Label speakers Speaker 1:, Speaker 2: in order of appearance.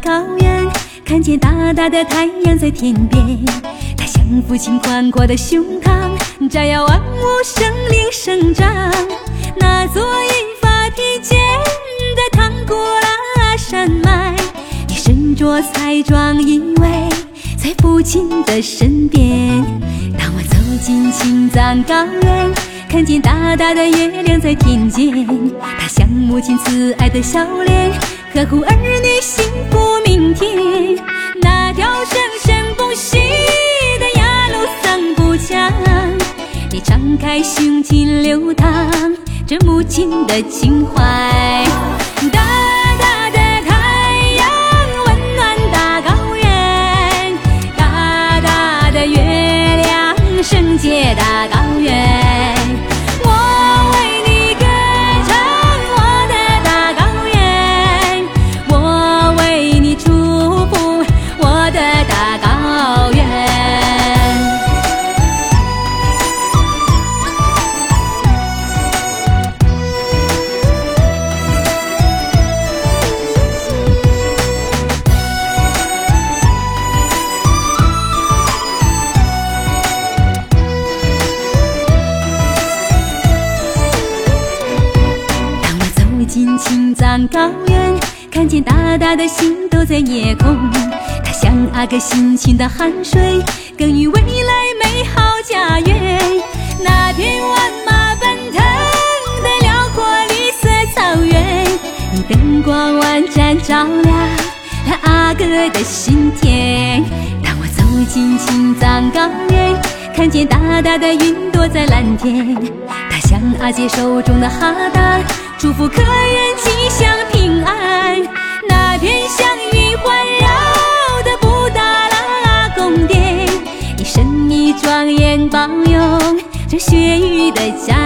Speaker 1: 高原，看见大大的太阳在天边。它像父亲宽阔的胸膛，照耀万物生灵生长。那座银发披肩的唐古拉山脉，你身着彩妆依偎在父亲的身边。当我走进青藏高原，看见大大的月亮在天间，它像母亲慈爱的笑脸，呵护儿女幸福明天。那条生生不息的雅鲁藏布江，你敞开胸襟流淌着母亲的情怀。大高原。当我走进青藏高原，看见大大的星都在夜空，像阿哥辛勤的汗水，耕耘未来美好家园。那片万马奔腾的辽阔绿色草原，你灯光万盏照亮了阿哥的心田。当我走进青藏高原，看见大大的云朵在蓝天，它像阿姐手中的哈达，祝福客人吉祥雪域的家。